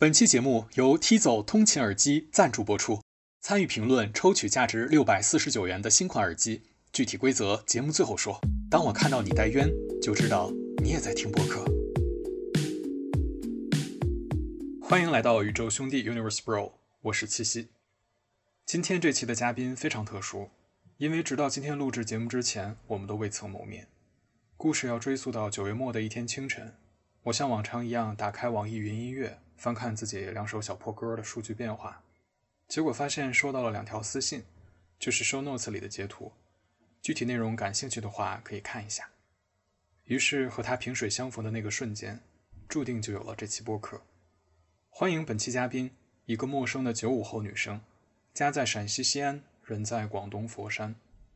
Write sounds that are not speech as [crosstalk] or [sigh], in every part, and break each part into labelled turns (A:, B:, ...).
A: 本期节目由 T 走通勤耳机赞助播出，参与评论抽取价值六百四十九元的新款耳机，具体规则节目最后说。当我看到你戴渊，就知道你也在听播客。欢迎来到宇宙兄弟 Universe Bro，我是七夕。今天这期的嘉宾非常特殊，因为直到今天录制节目之前，我们都未曾谋面。故事要追溯到九月末的一天清晨，我像往常一样打开网易云音乐。翻看自己两首小破歌的数据变化，结果发现收到了两条私信，就是 show notes 里的截图。具体内容感兴趣的话可以看一下。于是和他萍水相逢的那个瞬间，注定就有了这期播客。欢迎本期嘉宾，一个陌生的九五后女生，家在陕西西安，人在广东佛山，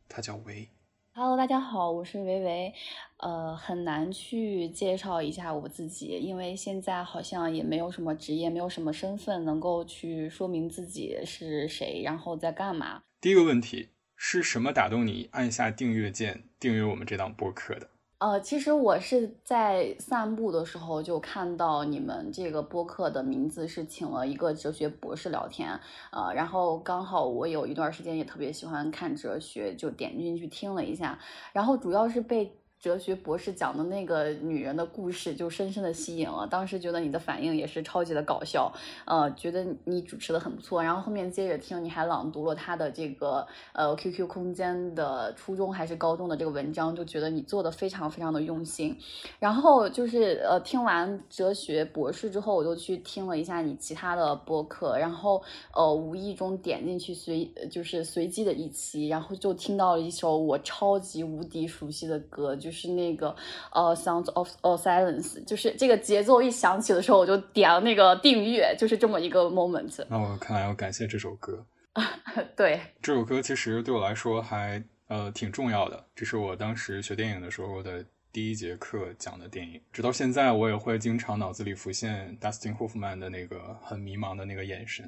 A: 她叫维。
B: Hello，大家好，我是维维。呃，很难去介绍一下我自己，因为现在好像也没有什么职业，没有什么身份能够去说明自己是谁，然后在干嘛。
A: 第一个问题是什么打动你按下订阅键，订阅我们这档播客的？
B: 呃，其实我是在散步的时候就看到你们这个播客的名字是请了一个哲学博士聊天，呃，然后刚好我有一段时间也特别喜欢看哲学，就点进去听了一下，然后主要是被。哲学博士讲的那个女人的故事就深深的吸引了，当时觉得你的反应也是超级的搞笑，呃，觉得你主持的很不错，然后后面接着听你还朗读了他的这个呃 QQ 空间的初中还是高中的这个文章，就觉得你做的非常非常的用心。然后就是呃听完哲学博士之后，我就去听了一下你其他的播客，然后呃无意中点进去随就是随机的一期，然后就听到了一首我超级无敌熟悉的歌，就。是那个呃，Sounds of Silence，就是这个节奏一响起的时候，我就点了那个订阅，就是这么一个 moment。
A: 那我看来要感谢这首歌。[laughs]
B: 对，
A: 这首歌其实对我来说还呃挺重要的，这是我当时学电影的时候的第一节课讲的电影，直到现在我也会经常脑子里浮现 Dustin Hoffman 的那个很迷茫的那个眼神，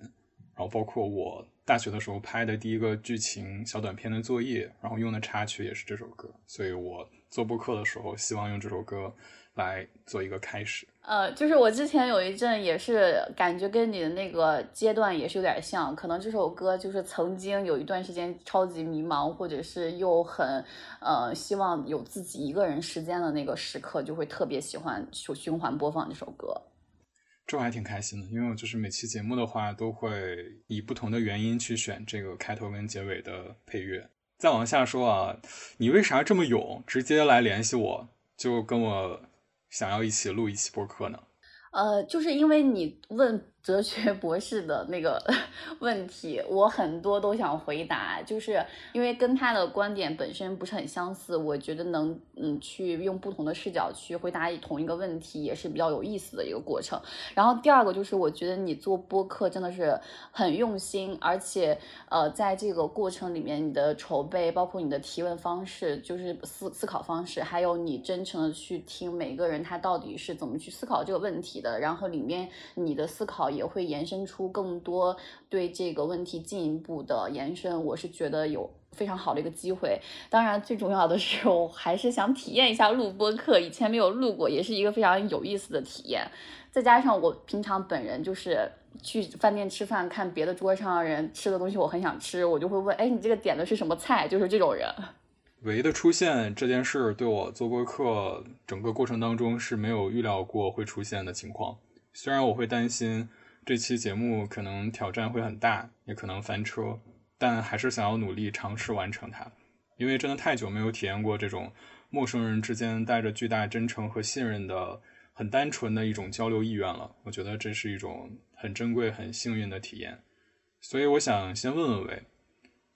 A: 然后包括我大学的时候拍的第一个剧情小短片的作业，然后用的插曲也是这首歌，所以我。做播客的时候，希望用这首歌来做一个开始。
B: 呃，就是我之前有一阵也是感觉跟你的那个阶段也是有点像，可能这首歌就是曾经有一段时间超级迷茫，或者是又很呃希望有自己一个人时间的那个时刻，就会特别喜欢循循环播放这首歌。
A: 这我还挺开心的，因为我就是每期节目的话，都会以不同的原因去选这个开头跟结尾的配乐。再往下说啊，你为啥这么勇，直接来联系我，就跟我想要一起录一期播客呢？
B: 呃，就是因为你问。哲学博士的那个 [laughs] 问题，我很多都想回答，就是因为跟他的观点本身不是很相似，我觉得能嗯去用不同的视角去回答同一个问题，也是比较有意思的一个过程。然后第二个就是我觉得你做播客真的是很用心，而且呃在这个过程里面，你的筹备，包括你的提问方式，就是思思考方式，还有你真诚的去听每个人他到底是怎么去思考这个问题的，然后里面你的思考。也会延伸出更多对这个问题进一步的延伸，我是觉得有非常好的一个机会。当然，最重要的是，我还是想体验一下录播课，以前没有录过，也是一个非常有意思的体验。再加上我平常本人就是去饭店吃饭，看别的桌上人吃的东西，我很想吃，我就会问：哎，你这个点的是什么菜？就是这种人。
A: 唯一的出现这件事，对我做播客整个过程当中是没有预料过会出现的情况。虽然我会担心。这期节目可能挑战会很大，也可能翻车，但还是想要努力尝试完成它，因为真的太久没有体验过这种陌生人之间带着巨大真诚和信任的很单纯的一种交流意愿了。我觉得这是一种很珍贵、很幸运的体验，所以我想先问问喂，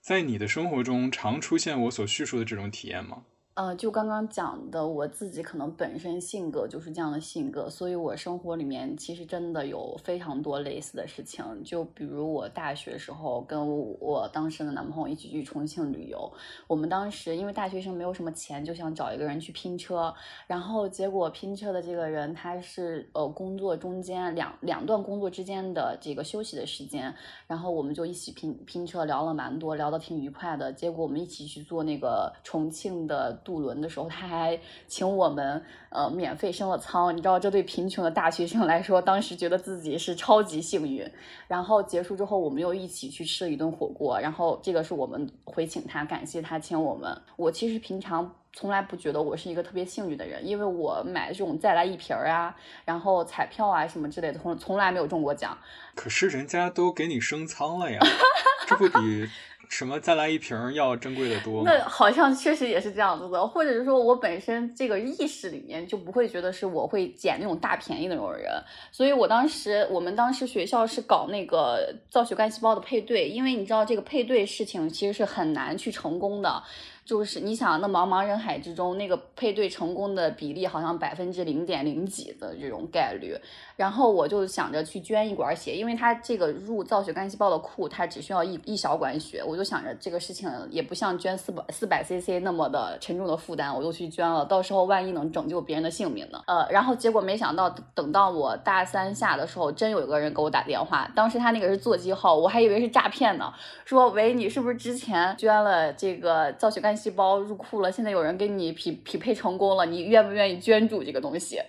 A: 在你的生活中常出现我所叙述的这种体验吗？
B: 呃，就刚刚讲的，我自己可能本身性格就是这样的性格，所以我生活里面其实真的有非常多类似的事情。就比如我大学时候跟我当时的男朋友一起去重庆旅游，我们当时因为大学生没有什么钱，就想找一个人去拼车，然后结果拼车的这个人他是呃工作中间两两段工作之间的这个休息的时间，然后我们就一起拼拼车聊了蛮多，聊得挺愉快的。结果我们一起去坐那个重庆的。渡轮的时候，他还请我们呃免费升了舱。你知道，这对贫穷的大学生来说，当时觉得自己是超级幸运。然后结束之后，我们又一起去吃了一顿火锅。然后这个是我们回请他，感谢他请我们。我其实平常。从来不觉得我是一个特别幸运的人，因为我买这种再来一瓶儿啊，然后彩票啊什么之类的，从从来没有中过奖。
A: 可是人家都给你升舱了呀，[laughs] 这不比什么再来一瓶要珍贵的多？
B: 那好像确实也是这样子的，或者是说我本身这个意识里面就不会觉得是我会捡那种大便宜的那种人，所以我当时我们当时学校是搞那个造血干细胞的配对，因为你知道这个配对事情其实是很难去成功的。就是你想，那茫茫人海之中，那个配对成功的比例好像百分之零点零几的这种概率。然后我就想着去捐一管血，因为它这个入造血干细胞的库，它只需要一一小管血。我就想着这个事情也不像捐四百四百 cc 那么的沉重的负担，我就去捐了。到时候万一能拯救别人的性命呢？呃，然后结果没想到，等到我大三下的时候，真有一个人给我打电话，当时他那个是座机号，我还以为是诈骗呢，说喂，你是不是之前捐了这个造血干？细胞入库了，现在有人给你匹匹配成功了，你愿不愿意捐助这个东西？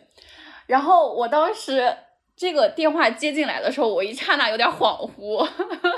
B: 然后我当时这个电话接进来的时候，我一刹那有点恍惚，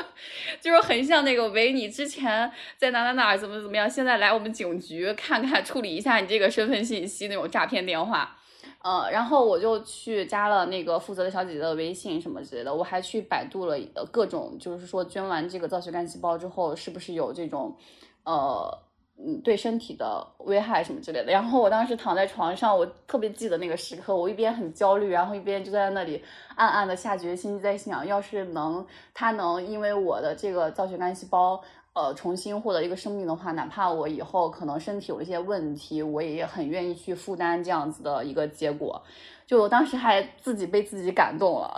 B: [laughs] 就是很像那个喂，你之前在哪哪哪怎么怎么样，现在来我们警局看看，处理一下你这个身份信息那种诈骗电话。呃，然后我就去加了那个负责的小姐姐的微信什么之类的，我还去百度了各种，就是说捐完这个造血干细胞之后，是不是有这种呃。嗯，对身体的危害什么之类的。然后我当时躺在床上，我特别记得那个时刻，我一边很焦虑，然后一边就在那里暗暗的下决心，在想，要是能他能因为我的这个造血干细胞，呃，重新获得一个生命的话，哪怕我以后可能身体有一些问题，我也很愿意去负担这样子的一个结果。就我当时还自己被自己感动了，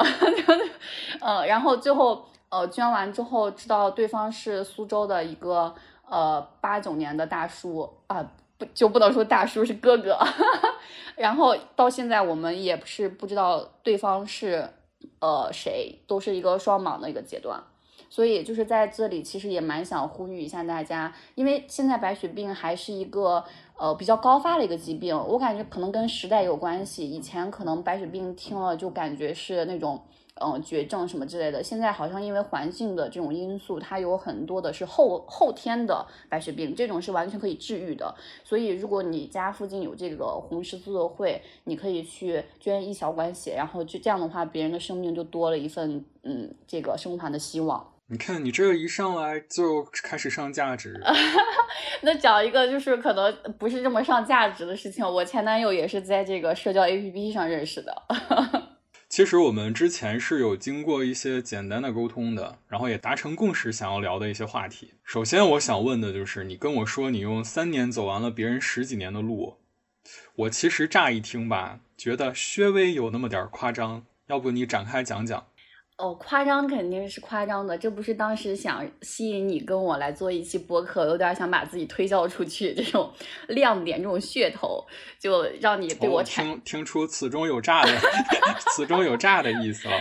B: [laughs] 呃，然后最后呃捐完之后，知道对方是苏州的一个。呃，八九年的大叔啊，不就不能说大叔是哥哥，[laughs] 然后到现在我们也是不知道对方是呃谁，都是一个双盲的一个阶段，所以就是在这里其实也蛮想呼吁一下大家，因为现在白血病还是一个呃比较高发的一个疾病，我感觉可能跟时代有关系，以前可能白血病听了就感觉是那种。嗯，绝症什么之类的，现在好像因为环境的这种因素，它有很多的是后后天的白血病，这种是完全可以治愈的。所以，如果你家附近有这个红十字会，你可以去捐一小管血，然后就这样的话，别人的生命就多了一份嗯，这个生还的希望。
A: 你看，你这个一上来就开始上价值 [laughs] [laughs]
B: 那讲一个就是可能不是这么上价值的事情，我前男友也是在这个社交 APP 上认识的。[laughs]
A: 其实我们之前是有经过一些简单的沟通的，然后也达成共识，想要聊的一些话题。首先，我想问的就是，你跟我说你用三年走完了别人十几年的路，我其实乍一听吧，觉得稍微有那么点夸张，要不你展开讲讲？
B: 哦，夸张肯定是夸张的，这不是当时想吸引你跟我来做一期播客，有点想把自己推销出去这种 [laughs] 亮点，这种噱头，就让你对我
A: 听听出此中有诈的，[laughs] 此中有诈的意思了。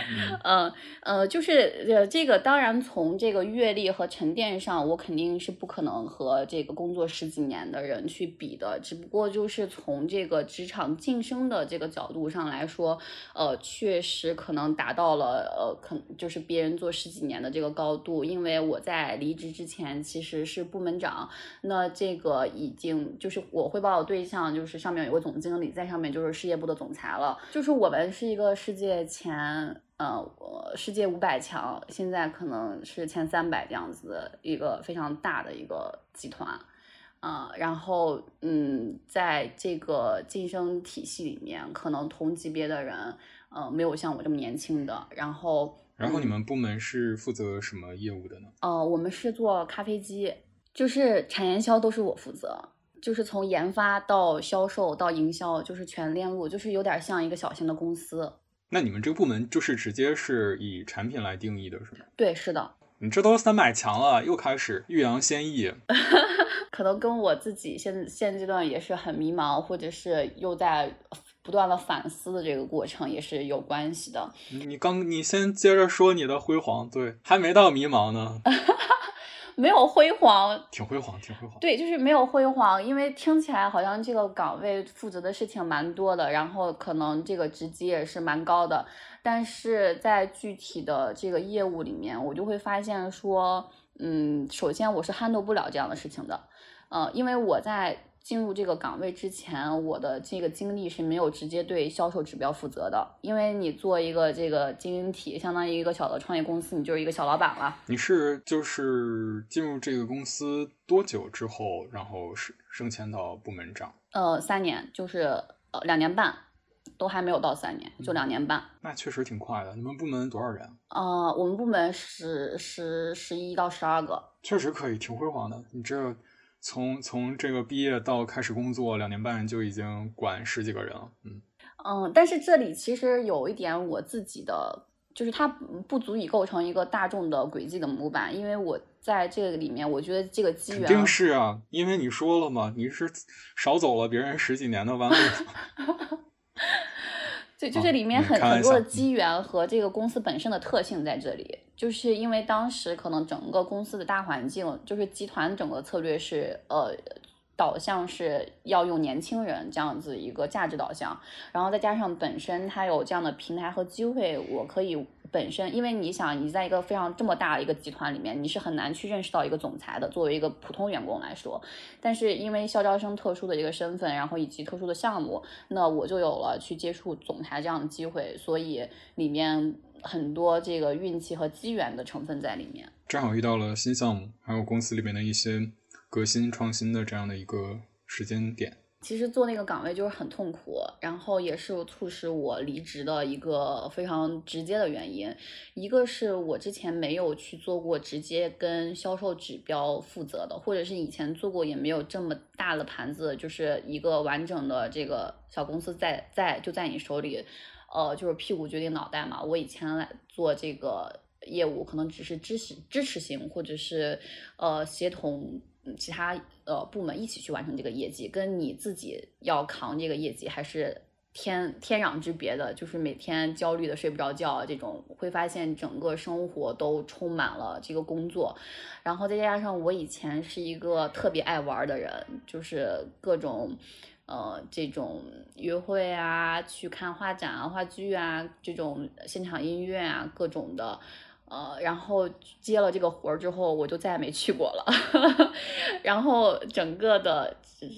B: 嗯 [laughs] 呃，就是呃这个，当然从这个阅历和沉淀上，我肯定是不可能和这个工作十几年的人去比的，只不过就是从这个职场晋升的这个角度上来说，呃，确实可能达到了呃。就是别人做十几年的这个高度，因为我在离职之前其实是部门长，那这个已经就是我汇报的对象，就是上面有个总经理，在上面就是事业部的总裁了。就是我们是一个世界前呃世界五百强，现在可能是前三百这样子的一个非常大的一个集团，啊，然后嗯，在这个晋升体系里面，可能同级别的人。呃，没有像我这么年轻的。然后，
A: 然后你们部门是负责什么业务的呢？
B: 呃，我们是做咖啡机，就是产研销都是我负责，就是从研发到销售到营销，就是全链路，就是有点像一个小型的公司。
A: 那你们这个部门就是直接是以产品来定义的，是吗？
B: 对，是的。
A: 你这都三百强了，又开始欲扬先抑。[laughs]
B: 可能跟我自己现现阶段也是很迷茫，或者是又在。不断的反思的这个过程也是有关系的。
A: 你刚，你先接着说你的辉煌，对，还没到迷茫呢。[laughs]
B: 没有辉煌，
A: 挺辉煌，挺辉煌。
B: 对，就是没有辉煌，因为听起来好像这个岗位负责的事情蛮多的，然后可能这个职级也是蛮高的，但是在具体的这个业务里面，我就会发现说，嗯，首先我是 handle 不了这样的事情的，呃，因为我在。进入这个岗位之前，我的这个经历是没有直接对销售指标负责的，因为你做一个这个经营体，相当于一个小的创业公司，你就是一个小老板了。
A: 你是就是进入这个公司多久之后，然后升升迁到部门长？
B: 呃，三年，就是呃两年半，都还没有到三年，就两年半。
A: 那确实挺快的。你们部门多少人？
B: 呃，我们部门十十十一到十二个。
A: 确实可以，挺辉煌的。你这。从从这个毕业到开始工作两年半就已经管十几个人了，
B: 嗯嗯，但是这里其实有一点我自己的，就是它不足以构成一个大众的轨迹的模板，因为我在这个里面，我觉得这个机缘
A: 肯定是啊，因为你说了嘛，你是少走了别人十几年的弯路。[laughs]
B: 对，就是里面很很多的机缘和这个公司本身的特性在这里，就是因为当时可能整个公司的大环境，就是集团整个策略是呃导向是要用年轻人这样子一个价值导向，然后再加上本身它有这样的平台和机会，我可以。本身，因为你想，你在一个非常这么大的一个集团里面，你是很难去认识到一个总裁的。作为一个普通员工来说，但是因为校招生特殊的一个身份，然后以及特殊的项目，那我就有了去接触总裁这样的机会。所以里面很多这个运气和机缘的成分在里面。
A: 正好遇到了新项目，还有公司里面的一些革新创新的这样的一个时间点。
B: 其实做那个岗位就是很痛苦，然后也是促使我离职的一个非常直接的原因。一个是我之前没有去做过直接跟销售指标负责的，或者是以前做过也没有这么大的盘子，就是一个完整的这个小公司在在就在你手里，呃，就是屁股决定脑袋嘛。我以前来做这个业务，可能只是支持支持型，或者是呃协同。其他呃部门一起去完成这个业绩，跟你自己要扛这个业绩还是天天壤之别的。就是每天焦虑的睡不着觉，这种会发现整个生活都充满了这个工作，然后再加上我以前是一个特别爱玩的人，就是各种呃这种约会啊，去看画展啊、话剧啊，这种现场音乐啊，各种的。呃，然后接了这个活儿之后，我就再也没去过了。[laughs] 然后整个的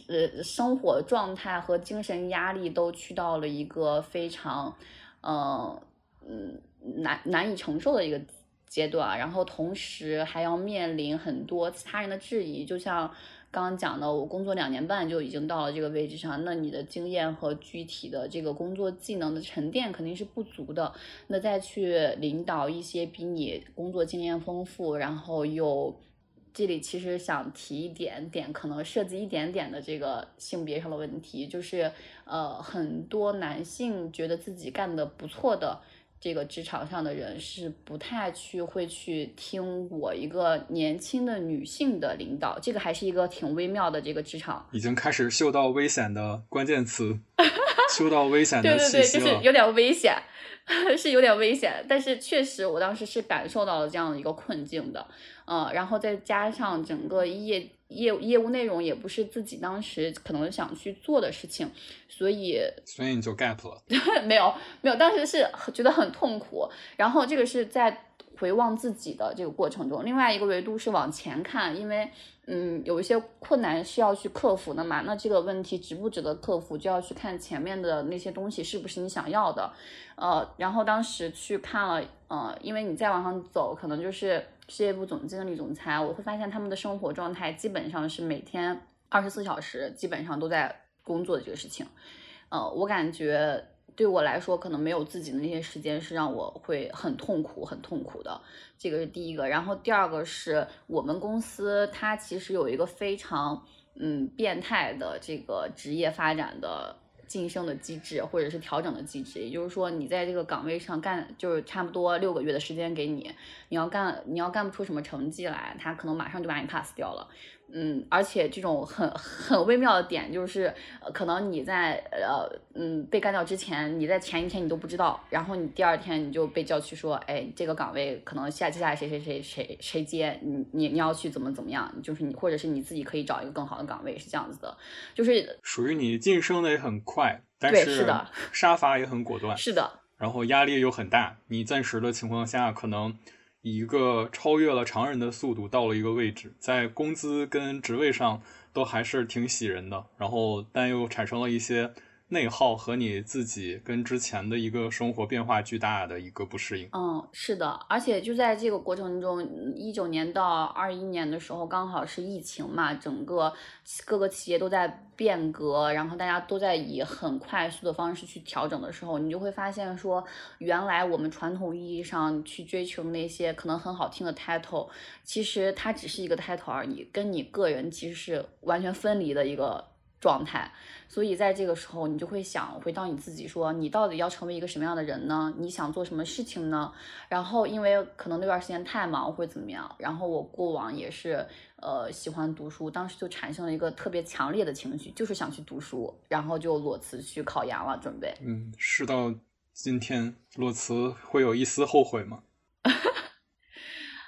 B: 呃生活状态和精神压力都去到了一个非常，呃嗯难难以承受的一个阶段。然后同时还要面临很多其他人的质疑，就像。刚刚讲的，我工作两年半就已经到了这个位置上，那你的经验和具体的这个工作技能的沉淀肯定是不足的。那再去领导一些比你工作经验丰富，然后又这里其实想提一点点，可能涉及一点点的这个性别上的问题，就是呃，很多男性觉得自己干的不错的。这个职场上的人是不太去会去听我一个年轻的女性的领导，这个还是一个挺微妙的这个职场，
A: 已经开始嗅到危险的关键词，嗅到危险的
B: 气息了，就是有点危险。[laughs] 是有点危险，但是确实我当时是感受到了这样的一个困境的，呃，然后再加上整个业业业务内容也不是自己当时可能想去做的事情，所以
A: 所以你就 gap 了？[laughs]
B: 没有没有，当时是觉得很痛苦，然后这个是在。回望自己的这个过程中，另外一个维度是往前看，因为嗯有一些困难是要去克服的嘛，那这个问题值不值得克服，就要去看前面的那些东西是不是你想要的，呃，然后当时去看了，呃，因为你再往上走，可能就是事业部总经理、总裁，我会发现他们的生活状态基本上是每天二十四小时基本上都在工作的这个事情，呃，我感觉。对我来说，可能没有自己的那些时间是让我会很痛苦、很痛苦的。这个是第一个，然后第二个是我们公司它其实有一个非常嗯变态的这个职业发展的晋升的机制，或者是调整的机制。也就是说，你在这个岗位上干，就是差不多六个月的时间给你，你要干，你要干不出什么成绩来，他可能马上就把你 pass 掉了。嗯，而且这种很很微妙的点就是，可能你在呃嗯被干掉之前，你在前一天你都不知道，然后你第二天你就被叫去说，哎，这个岗位可能下接下来谁谁谁谁谁接，你你你要去怎么怎么样，就是你或者是你自己可以找一个更好的岗位，是这样子的，就是
A: 属于你晋升的也很快，但
B: 是
A: 杀伐也很果断，
B: 是的，
A: 然后压力又很大，你暂时的情况下可能。以一个超越了常人的速度到了一个位置，在工资跟职位上都还是挺喜人的，然后但又产生了一些。内耗和你自己跟之前的一个生活变化巨大的一个不适应。
B: 嗯，是的，而且就在这个过程中，一九年到二一年的时候，刚好是疫情嘛，整个各个企业都在变革，然后大家都在以很快速的方式去调整的时候，你就会发现说，原来我们传统意义上去追求那些可能很好听的 title，其实它只是一个 title 而已，跟你个人其实是完全分离的一个。状态，所以在这个时候，你就会想回到你自己，说你到底要成为一个什么样的人呢？你想做什么事情呢？然后，因为可能那段时间太忙或者怎么样，然后我过往也是呃喜欢读书，当时就产生了一个特别强烈的情绪，就是想去读书，然后就裸辞去考研了，准备。
A: 嗯，事到今天，裸辞会有一丝后悔吗？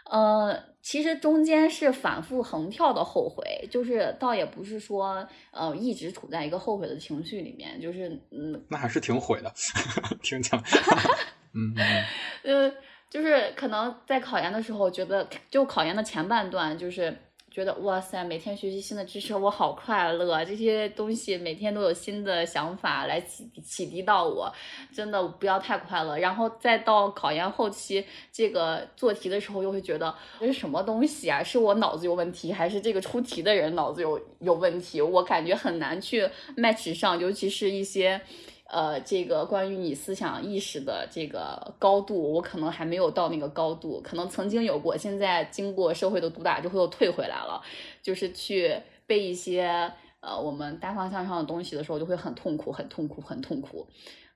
B: 呃，其实中间是反复横跳的后悔，就是倒也不是说呃一直处在一个后悔的情绪里面，就是嗯，
A: 那还是挺悔的，[laughs] 听讲，[laughs] 嗯
B: 嗯，呃，就是可能在考研的时候，觉得就考研的前半段就是。觉得哇塞，每天学习新的知识，我好快乐。这些东西每天都有新的想法来启启迪到我，真的不要太快乐。然后再到考研后期，这个做题的时候又会觉得这是什么东西啊？是我脑子有问题，还是这个出题的人脑子有有问题？我感觉很难去 match 上，尤其是一些。呃，这个关于你思想意识的这个高度，我可能还没有到那个高度，可能曾经有过，现在经过社会的毒打之后又退回来了，就是去背一些呃我们大方向上的东西的时候，就会很痛苦，很痛苦，很痛苦。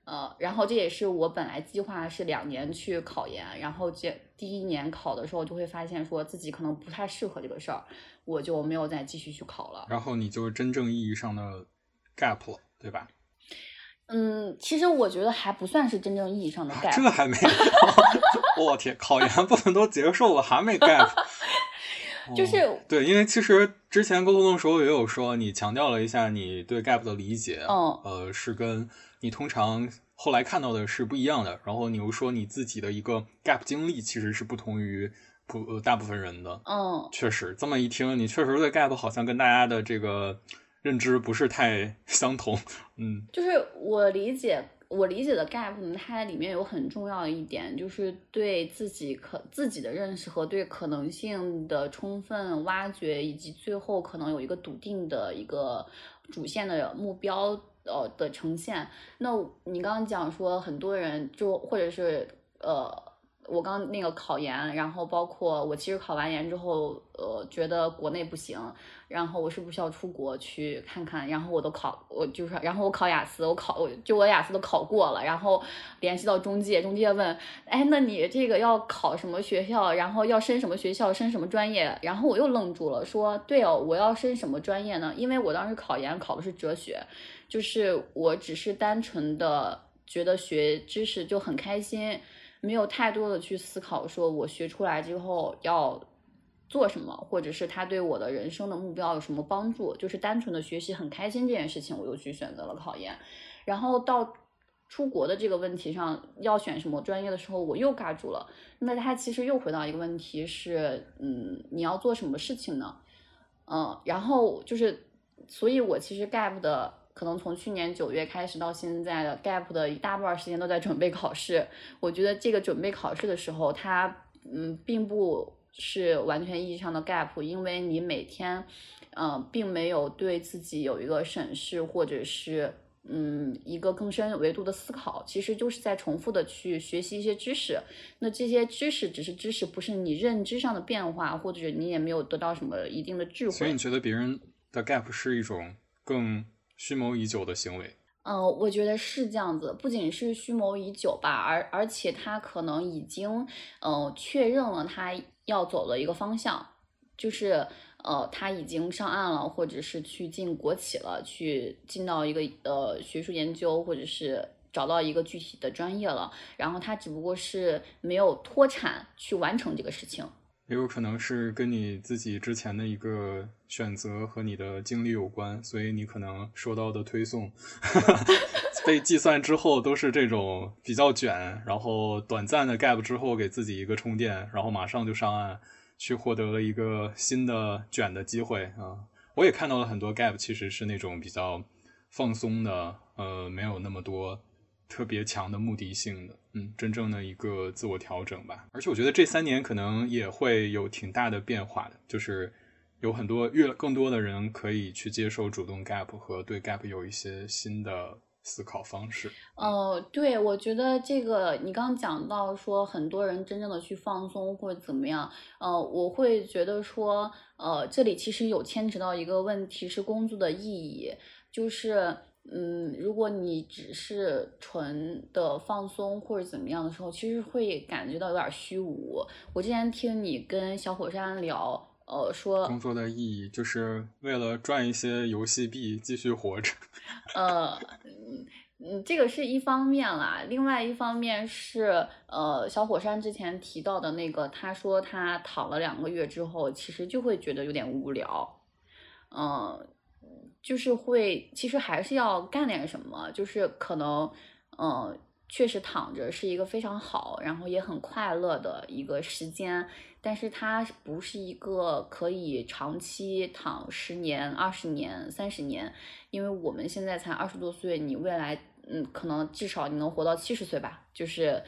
B: 呃，然后这也是我本来计划是两年去考研，然后这第一年考的时候就会发现说自己可能不太适合这个事儿，我就没有再继续去考了。
A: 然后你就真正意义上的 gap 了，对吧？
B: 嗯，其实我觉得还不算是真正意义上的 gap，
A: 这还没，[laughs] 我天，考研部分都结束了，还没 gap，[laughs]
B: 就是
A: 对，因为其实之前沟通的时候也有说，你强调了一下你对 gap 的理解，
B: 嗯，
A: 呃，是跟你通常后来看到的是不一样的，然后你又说你自己的一个 gap 经历其实是不同于普大部分人的，
B: 嗯，
A: 确实这么一听，你确实对 gap 好像跟大家的这个。认知不是太 [laughs] 相同，嗯，
B: 就是我理解，我理解的 gap 呢，它里面有很重要的一点，就是对自己可自己的认识和对可能性的充分挖掘，以及最后可能有一个笃定的一个主线的目标呃的呈现。那你刚刚讲说很多人就或者是呃。我刚那个考研，然后包括我其实考完研之后，呃，觉得国内不行，然后我是不是要出国去看看？然后我都考，我就是，然后我考雅思，我考，就我雅思都考过了，然后联系到中介，中介问，哎，那你这个要考什么学校？然后要升什么学校？升什么专业？然后我又愣住了，说，对哦，我要升什么专业呢？因为我当时考研考的是哲学，就是我只是单纯的觉得学知识就很开心。没有太多的去思考，说我学出来之后要做什么，或者是他对我的人生的目标有什么帮助，就是单纯的学习很开心这件事情，我又去选择了考研。然后到出国的这个问题上，要选什么专业的时候，我又尬住了。那他其实又回到一个问题是，嗯，你要做什么事情呢？嗯，然后就是，所以我其实 gap 的。可能从去年九月开始到现在的 gap 的一大半时间都在准备考试。我觉得这个准备考试的时候，它嗯并不是完全意义上的 gap，因为你每天嗯并没有对自己有一个审视，或者是嗯一个更深维度的思考，其实就是在重复的去学习一些知识。那这些知识只是知识，不是你认知上的变化，或者你也没有得到什么一定的智慧。
A: 所以你觉得别人的 gap 是一种更？蓄谋已久的行为，
B: 嗯，我觉得是这样子，不仅是蓄谋已久吧，而而且他可能已经，嗯，确认了他要走的一个方向，就是，呃他已经上岸了，或者是去进国企了，去进到一个呃学术研究，或者是找到一个具体的专业了，然后他只不过是没有脱产去完成这个事情。
A: 也有可能是跟你自己之前的一个选择和你的经历有关，所以你可能收到的推送 [laughs] [laughs] 被计算之后都是这种比较卷，然后短暂的 gap 之后给自己一个充电，然后马上就上岸去获得了一个新的卷的机会啊！我也看到了很多 gap，其实是那种比较放松的，呃，没有那么多。特别强的目的性的，嗯，真正的一个自我调整吧。而且我觉得这三年可能也会有挺大的变化的，就是有很多越更多的人可以去接受主动 gap 和对 gap 有一些新的思考方式。
B: 呃，对，我觉得这个你刚讲到说很多人真正的去放松或者怎么样，呃，我会觉得说，呃，这里其实有牵扯到一个问题是工作的意义，就是。嗯，如果你只是纯的放松或者怎么样的时候，其实会感觉到有点虚无。我之前听你跟小火山聊，呃，说
A: 工作的意义就是为了赚一些游戏币继续活着。[laughs]
B: 呃，嗯，这个是一方面啦，另外一方面是，呃，小火山之前提到的那个，他说他躺了两个月之后，其实就会觉得有点无聊，嗯。就是会，其实还是要干点什么。就是可能，嗯，确实躺着是一个非常好，然后也很快乐的一个时间。但是它不是一个可以长期躺十年、二十年、三十年。因为我们现在才二十多岁，你未来，嗯，可能至少你能活到七十岁吧。就是，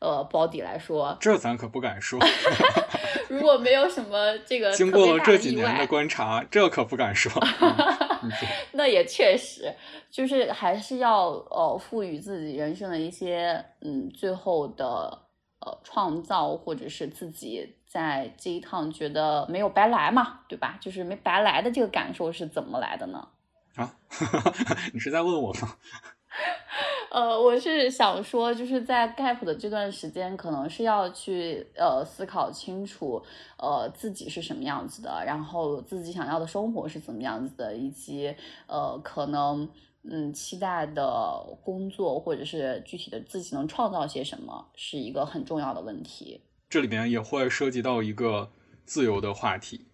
B: 呃，保底来说，
A: 这咱可不敢说。[laughs]
B: 如果没有什么这个，
A: 经过了这几年的观察，这可不敢说。[laughs]
B: 那也确实，就是还是要呃赋予自己人生的一些嗯最后的呃创造，或者是自己在这一趟觉得没有白来嘛，对吧？就是没白来的这个感受是怎么来的呢？
A: 啊，[laughs] 你是在问我吗？[laughs]
B: 呃，我是想说，就是在 gap 的这段时间，可能是要去呃思考清楚，呃自己是什么样子的，然后自己想要的生活是怎么样子的，以及呃可能嗯期待的工作或者是具体的自己能创造些什么，是一个很重要的问题。
A: 这里边也会涉及到一个自由的话题，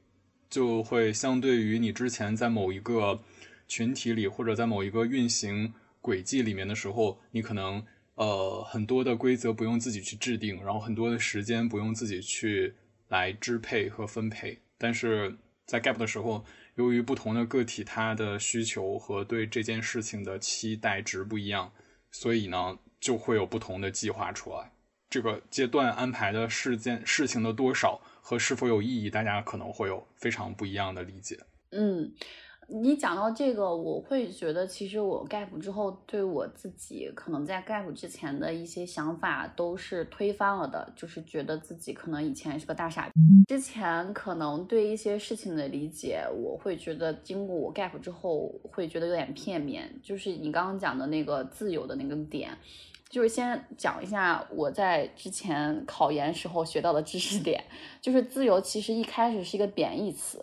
A: 就会相对于你之前在某一个群体里或者在某一个运行。轨迹里面的时候，你可能呃很多的规则不用自己去制定，然后很多的时间不用自己去来支配和分配。但是在 gap 的时候，由于不同的个体他的需求和对这件事情的期待值不一样，所以呢就会有不同的计划出来。这个阶段安排的事件事情的多少和是否有意义，大家可能会有非常不一样的理解。
B: 嗯。你讲到这个，我会觉得其实我 gap 之后，对我自己可能在 gap 之前的一些想法都是推翻了的，就是觉得自己可能以前是个大傻逼。之前可能对一些事情的理解，我会觉得经过我 gap 之后，会觉得有点片面。就是你刚刚讲的那个自由的那个点，就是先讲一下我在之前考研时候学到的知识点，就是自由其实一开始是一个贬义词。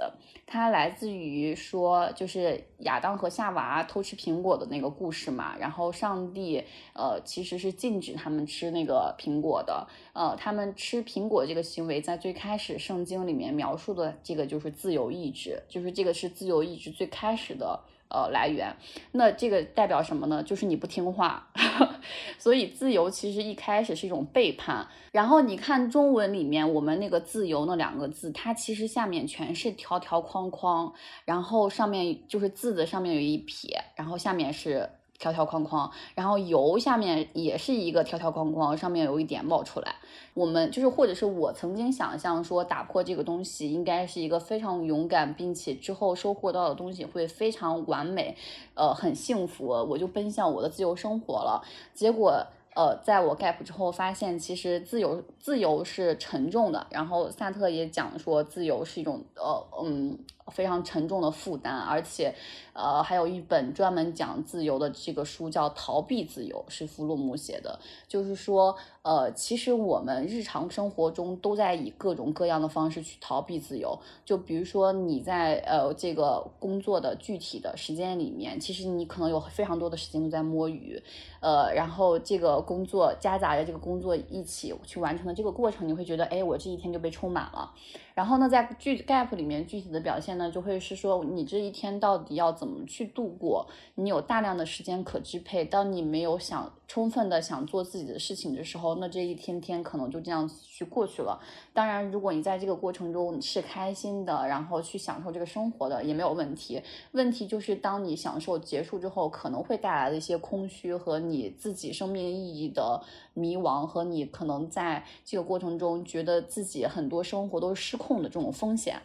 B: 它来自于说，就是亚当和夏娃偷吃苹果的那个故事嘛。然后上帝，呃，其实是禁止他们吃那个苹果的。呃，他们吃苹果这个行为，在最开始圣经里面描述的这个就是自由意志，就是这个是自由意志最开始的。呃，来源，那这个代表什么呢？就是你不听话，[laughs] 所以自由其实一开始是一种背叛。然后你看中文里面，我们那个自由那两个字，它其实下面全是条条框框，然后上面就是字的上面有一撇，然后下面是。条条框框，然后油下面也是一个条条框框，上面有一点冒出来。我们就是，或者是我曾经想象说，打破这个东西应该是一个非常勇敢，并且之后收获到的东西会非常完美，呃，很幸福，我就奔向我的自由生活了。结果。呃，在我 gap 之后，发现其实自由自由是沉重的。然后萨特也讲说，自由是一种呃嗯非常沉重的负担，而且，呃，还有一本专门讲自由的这个书叫《逃避自由》，是弗洛姆写的。就是说，呃，其实我们日常生活中都在以各种各样的方式去逃避自由。就比如说你在呃这个工作的具体的时间里面，其实你可能有非常多的时间都在摸鱼，呃，然后这个工作夹杂着这个工作一起去完成的这个过程，你会觉得，哎，我这一天就被充满了。然后呢，在具 gap 里面具体的表现呢，就会是说你这一天到底要怎么去度过？你有大量的时间可支配，当你没有想充分的想做自己的事情的时候，那这一天天可能就这样去过去了。当然，如果你在这个过程中是开心的，然后去享受这个生活的，也没有问题。问题就是当你享受结束之后，可能会带来的一些空虚和你自己生命意义的迷茫，和你可能在这个过程中觉得自己很多生活都是失控的这种风险。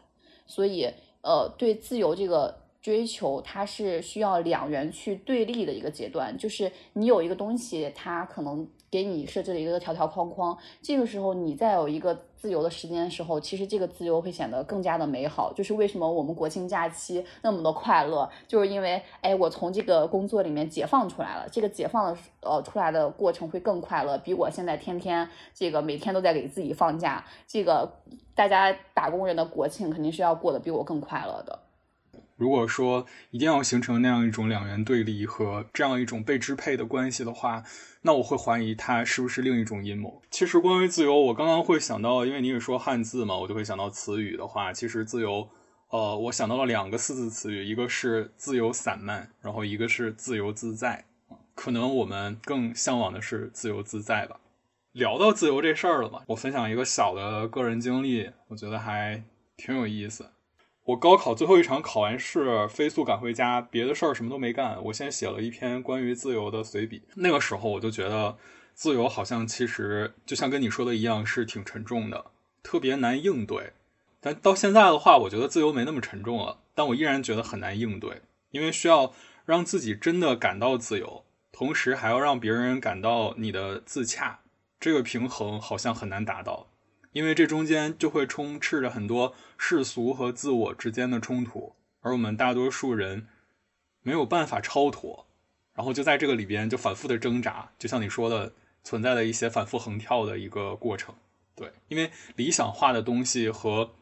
B: 所以，呃，对自由这个追求，它是需要两元去对立的一个阶段，就是你有一个东西，它可能。给你设置了一个条条框框，这个时候你再有一个自由的时间的时候，其实这个自由会显得更加的美好。就是为什么我们国庆假期那么多快乐，就是因为哎，我从这个工作里面解放出来了。这个解放的呃出来的过程会更快乐，比我现在天天这个每天都在给自己放假，这个大家打工人的国庆肯定是要过得比我更快乐的。
A: 如果说一定要形成那样一种两元对立和这样一种被支配的关系的话，那我会怀疑它是不是另一种阴谋。其实关于自由，我刚刚会想到，因为你也说汉字嘛，我就会想到词语的话，其实自由，呃，我想到了两个四字词语，一个是自由散漫，然后一个是自由自在。可能我们更向往的是自由自在吧。聊到自由这事儿了嘛，我分享一个小的个人经历，我觉得还挺有意思。我高考最后一场考完试，飞速赶回家，别的事儿什么都没干。我先写了一篇关于自由的随笔。那个时候我就觉得，自由好像其实就像跟你说的一样，是挺沉重的，特别难应对。但到现在的话，我觉得自由没那么沉重了，但我依然觉得很难应对，因为需要让自己真的感到自由，同时还要让别人感到你的自洽，这个平衡好像很难达到。因为这中间就会充斥着很多世俗和自我之间的冲突，而我们大多数人没有办法超脱，然后就在这个里边就反复的挣扎，就像你说的，存在的一些反复横跳的一个过程。对，因为理想化的东西和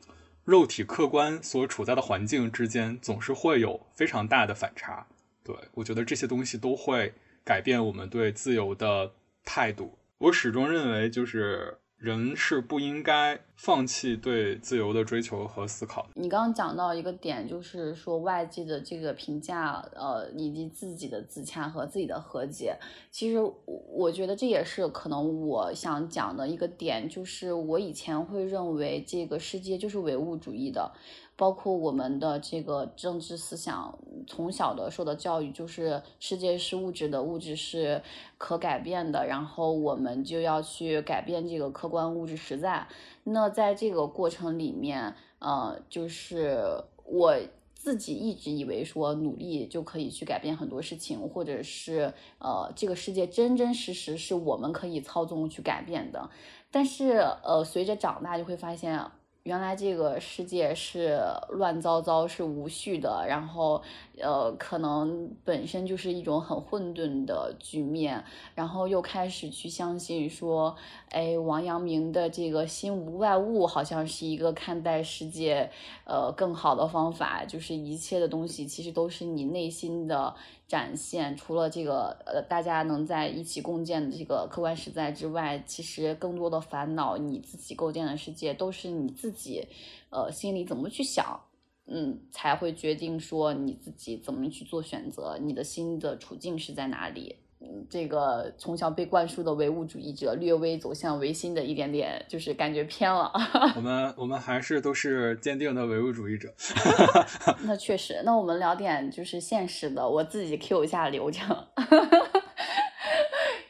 A: 肉体客观所处在的环境之间总是会有非常大的反差。对我觉得这些东西都会改变我们对自由的态度。我始终认为就是。人是不应该放弃对自由的追求和思考。
B: 你刚刚讲到一个点，就是说外界的这个评价，呃，以及自己的自洽和自己的和解。其实我觉得这也是可能我想讲的一个点，就是我以前会认为这个世界就是唯物主义的。包括我们的这个政治思想，从小的受的教育就是世界是物质的，物质是可改变的，然后我们就要去改变这个客观物质实在。那在这个过程里面，呃，就是我自己一直以为说努力就可以去改变很多事情，或者是呃，这个世界真真实实是我们可以操纵去改变的。但是呃，随着长大就会发现。原来这个世界是乱糟糟，是无序的，然后，呃，可能本身就是一种很混沌的局面，然后又开始去相信说，哎，王阳明的这个心无外物，好像是一个看待世界，呃，更好的方法，就是一切的东西其实都是你内心的。展现除了这个呃，大家能在一起共建的这个客观实在之外，其实更多的烦恼，你自己构建的世界都是你自己，呃，心里怎么去想，嗯，才会决定说你自己怎么去做选择，你的心的处境是在哪里。这个从小被灌输的唯物主义者略微走向唯心的一点点，就是感觉偏了。[laughs]
A: 我们我们还是都是坚定的唯物主义者。
B: 那确实，那我们聊点就是现实的，我自己 Q 一下流程。[laughs]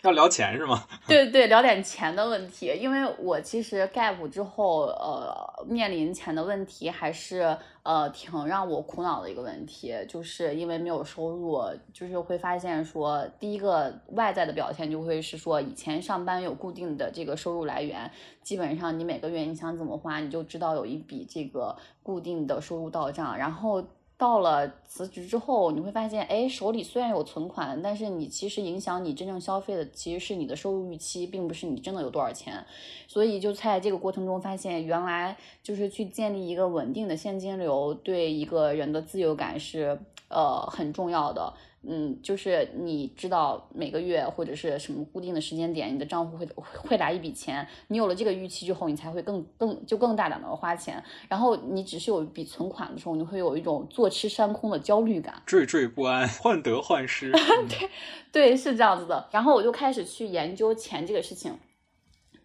A: 要聊钱是吗？[laughs]
B: 对对，聊点钱的问题，因为我其实 gap 之后，呃，面临钱的问题还是呃挺让我苦恼的一个问题，就是因为没有收入，就是会发现说，第一个外在的表现就会是说，以前上班有固定的这个收入来源，基本上你每个月你想怎么花，你就知道有一笔这个固定的收入到账，然后。到了辞职之后，你会发现，哎，手里虽然有存款，但是你其实影响你真正消费的其实是你的收入预期，并不是你真的有多少钱。所以就在这个过程中发现，原来就是去建立一个稳定的现金流，对一个人的自由感是呃很重要的。嗯，就是你知道每个月或者是什么固定的时间点，你的账户会会来一笔钱。你有了这个预期之后，你才会更更就更大胆的花钱。然后你只是有一笔存款的时候，你会有一种坐吃山空的焦虑感，[laughs]
A: 惴惴不安，患得患失。[laughs]
B: 对对，是这样子的。然后我就开始去研究钱这个事情，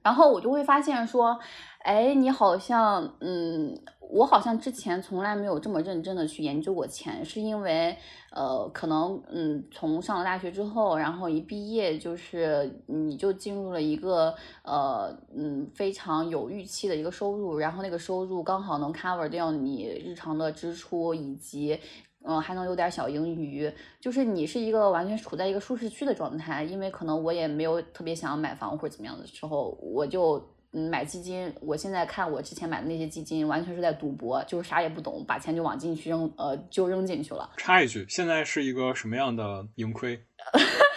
B: 然后我就会发现说，哎，你好像嗯。我好像之前从来没有这么认真的去研究过钱，是因为，呃，可能，嗯，从上了大学之后，然后一毕业就是你就进入了一个，呃，嗯，非常有预期的一个收入，然后那个收入刚好能 cover 掉你日常的支出，以及，嗯，还能有点小盈余，就是你是一个完全处在一个舒适区的状态，因为可能我也没有特别想要买房或者怎么样的时候，我就。嗯，买基金，我现在看我之前买的那些基金，完全是在赌博，就是啥也不懂，把钱就往进去扔，呃，就扔进去了。
A: 插一句，现在是一个什么样的盈亏？[laughs]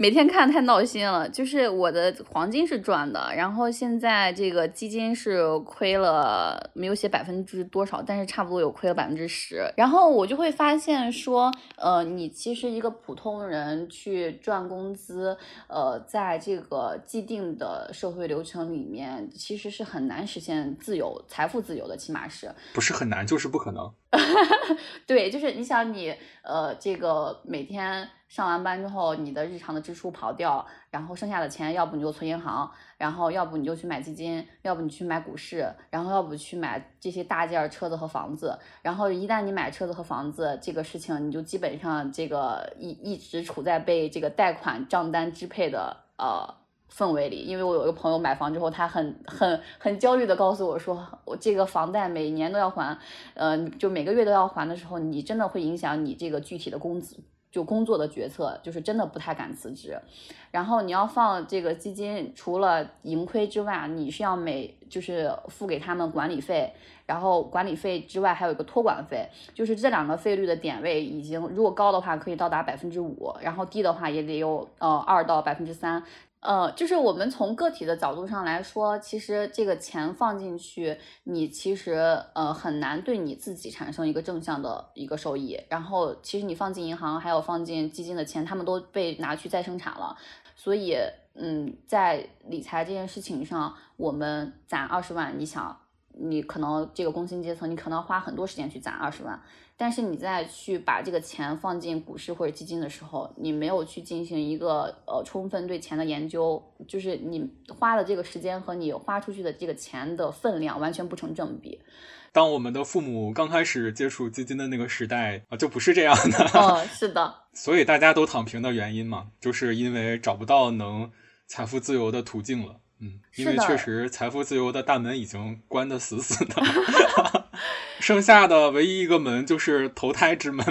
B: 每天看太闹心了，就是我的黄金是赚的，然后现在这个基金是亏了，没有写百分之多少，但是差不多有亏了百分之十。然后我就会发现说，呃，你其实一个普通人去赚工资，呃，在这个既定的社会流程里面，其实是很难实现自由、财富自由的，起码是
A: 不是很难，就是不可能。[laughs]
B: 对，就是你想你，呃，这个每天。上完班之后，你的日常的支出跑掉，然后剩下的钱，要不你就存银行，然后要不你就去买基金，要不你去买股市，然后要不去买这些大件儿车子和房子。然后一旦你买车子和房子这个事情，你就基本上这个一一直处在被这个贷款账单支配的呃氛围里。因为我有一个朋友买房之后，他很很很焦虑的告诉我说，我这个房贷每年都要还，呃，就每个月都要还的时候，你真的会影响你这个具体的工资。就工作的决策，就是真的不太敢辞职。然后你要放这个基金，除了盈亏之外，你是要每就是付给他们管理费，然后管理费之外还有一个托管费，就是这两个费率的点位已经，如果高的话可以到达百分之五，然后低的话也得有呃二到百分之三。呃，就是我们从个体的角度上来说，其实这个钱放进去，你其实呃很难对你自己产生一个正向的一个收益。然后，其实你放进银行，还有放进基金的钱，他们都被拿去再生产了。所以，嗯，在理财这件事情上，我们攒二十万，你想，你可能这个工薪阶层，你可能要花很多时间去攒二十万。但是你再去把这个钱放进股市或者基金的时候，你没有去进行一个呃充分对钱的研究，就是你花的这个时间和你花出去的这个钱的分量完全不成正比。
A: 当我们的父母刚开始接触基金的那个时代啊，就不是这样的。
B: 哦，[laughs] 是的。
A: 所以大家都躺平的原因嘛，就是因为找不到能财富自由的途径了。嗯，因为确实财富自由的大门已经关得死死的。[laughs] [laughs] 剩下的唯一一个门就是投胎之门。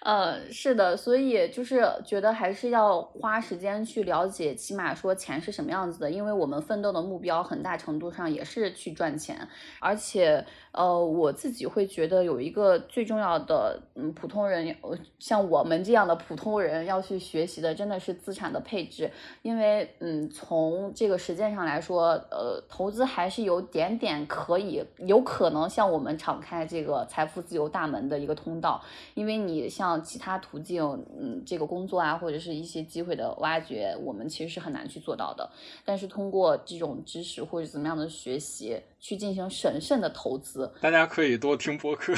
B: 嗯，[laughs] 是的，所以就是觉得还是要花时间去了解，起码说钱是什么样子的，因为我们奋斗的目标很大程度上也是去赚钱，而且。呃，我自己会觉得有一个最重要的，嗯，普通人，像我们这样的普通人要去学习的，真的是资产的配置，因为，嗯，从这个实践上来说，呃，投资还是有点点可以，有可能向我们敞开这个财富自由大门的一个通道，因为你像其他途径，嗯，这个工作啊，或者是一些机会的挖掘，我们其实是很难去做到的，但是通过这种知识或者怎么样的学习。去进行审慎的投资，
A: 大家可以多听播客，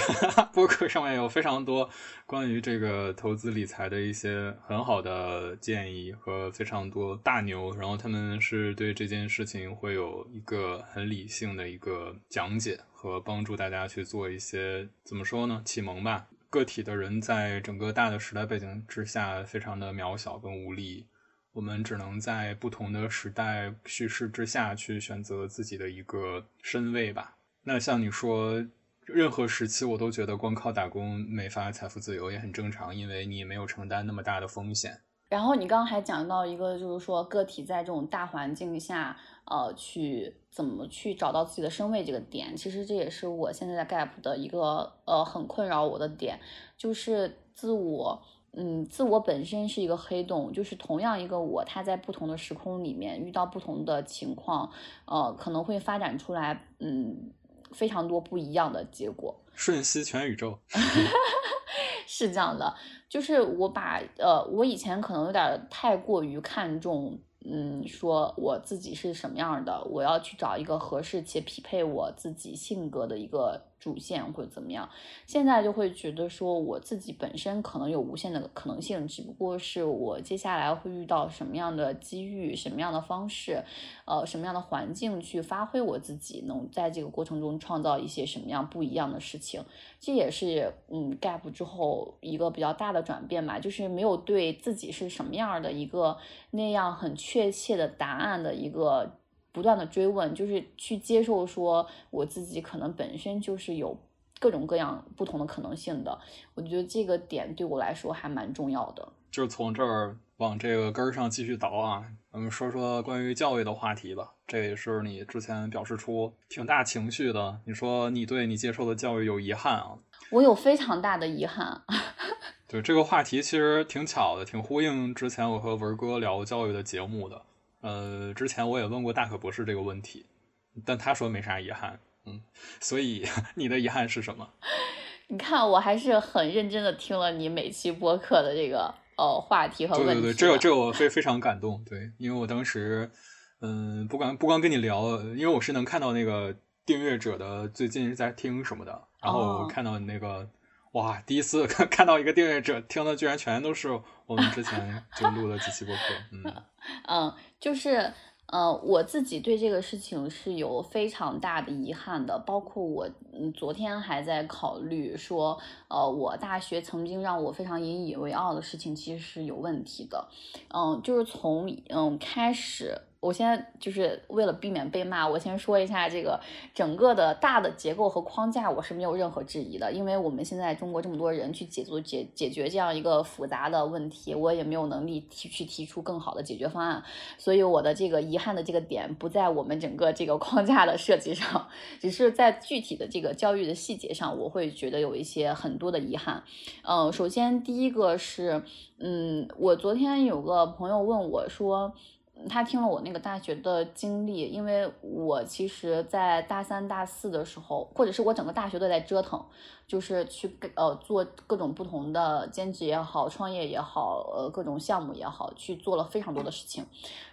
A: 播客上面有非常多关于这个投资理财的一些很好的建议和非常多大牛，然后他们是对这件事情会有一个很理性的一个讲解和帮助大家去做一些怎么说呢启蒙吧。个体的人在整个大的时代背景之下非常的渺小跟无力，我们只能在不同的时代叙事之下去选择自己的一个身位吧。那像你说，任何时期我都觉得光靠打工没法财富自由也很正常，因为你没有承担那么大的风险。
B: 然后你刚刚还讲到一个，就是说个体在这种大环境下，呃，去怎么去找到自己的身位这个点，其实这也是我现在在 Gap 的一个呃很困扰我的点，就是自我，嗯，自我本身是一个黑洞，就是同样一个我，他在不同的时空里面遇到不同的情况，呃，可能会发展出来，嗯，非常多不一样的结果，
A: 瞬息全宇宙。[laughs]
B: 是这样的，就是我把呃，我以前可能有点太过于看重。嗯，说我自己是什么样的，我要去找一个合适且匹配我自己性格的一个主线或者怎么样。现在就会觉得说，我自己本身可能有无限的可能性，只不过是我接下来会遇到什么样的机遇，什么样的方式，呃，什么样的环境去发挥我自己，能在这个过程中创造一些什么样不一样的事情。这也是嗯，gap 之后一个比较大的转变吧，就是没有对自己是什么样的一个那样很。确切的答案的一个不断的追问，就是去接受说我自己可能本身就是有各种各样不同的可能性的。我觉得这个点对我来说还蛮重要的。
A: 就是从这儿往这个根儿上继续倒啊，我们说说关于教育的话题吧。这也是你之前表示出挺大情绪的，你说你对你接受的教育有遗憾啊？
B: 我有非常大的遗憾。[laughs]
A: 对这个话题其实挺巧的，挺呼应之前我和文哥聊教育的节目的。呃，之前我也问过大可博士这个问题，但他说没啥遗憾。嗯，所以 [laughs] 你的遗憾是什么？[laughs]
B: 你看，我还是很认真的听了你每期播客的这个呃话题和问题。
A: 对对对，这个这个我非非常感动。对，因为我当时嗯，不管不光跟你聊，因为我是能看到那个订阅者的最近是在听什么的，然后看到你那个。哇！第一次 [laughs] 看看到一个订阅者听的，居然全都是我们之前 [laughs] 就录的几期播客。嗯 [laughs]
B: 嗯，就是呃，我自己对这个事情是有非常大的遗憾的。包括我嗯，昨天还在考虑说，呃，我大学曾经让我非常引以为傲的事情，其实是有问题的。嗯，就是从嗯开始。我现在就是为了避免被骂，我先说一下这个整个的大的结构和框架，我是没有任何质疑的。因为我们现在中国这么多人去解决解解决这样一个复杂的问题，我也没有能力提去提出更好的解决方案。所以我的这个遗憾的这个点不在我们整个这个框架的设计上，只是在具体的这个教育的细节上，我会觉得有一些很多的遗憾。嗯，首先第一个是，嗯，我昨天有个朋友问我说。他听了我那个大学的经历，因为我其实，在大三、大四的时候，或者是我整个大学都在折腾，就是去呃做各种不同的兼职也好，创业也好，呃各种项目也好，去做了非常多的事情。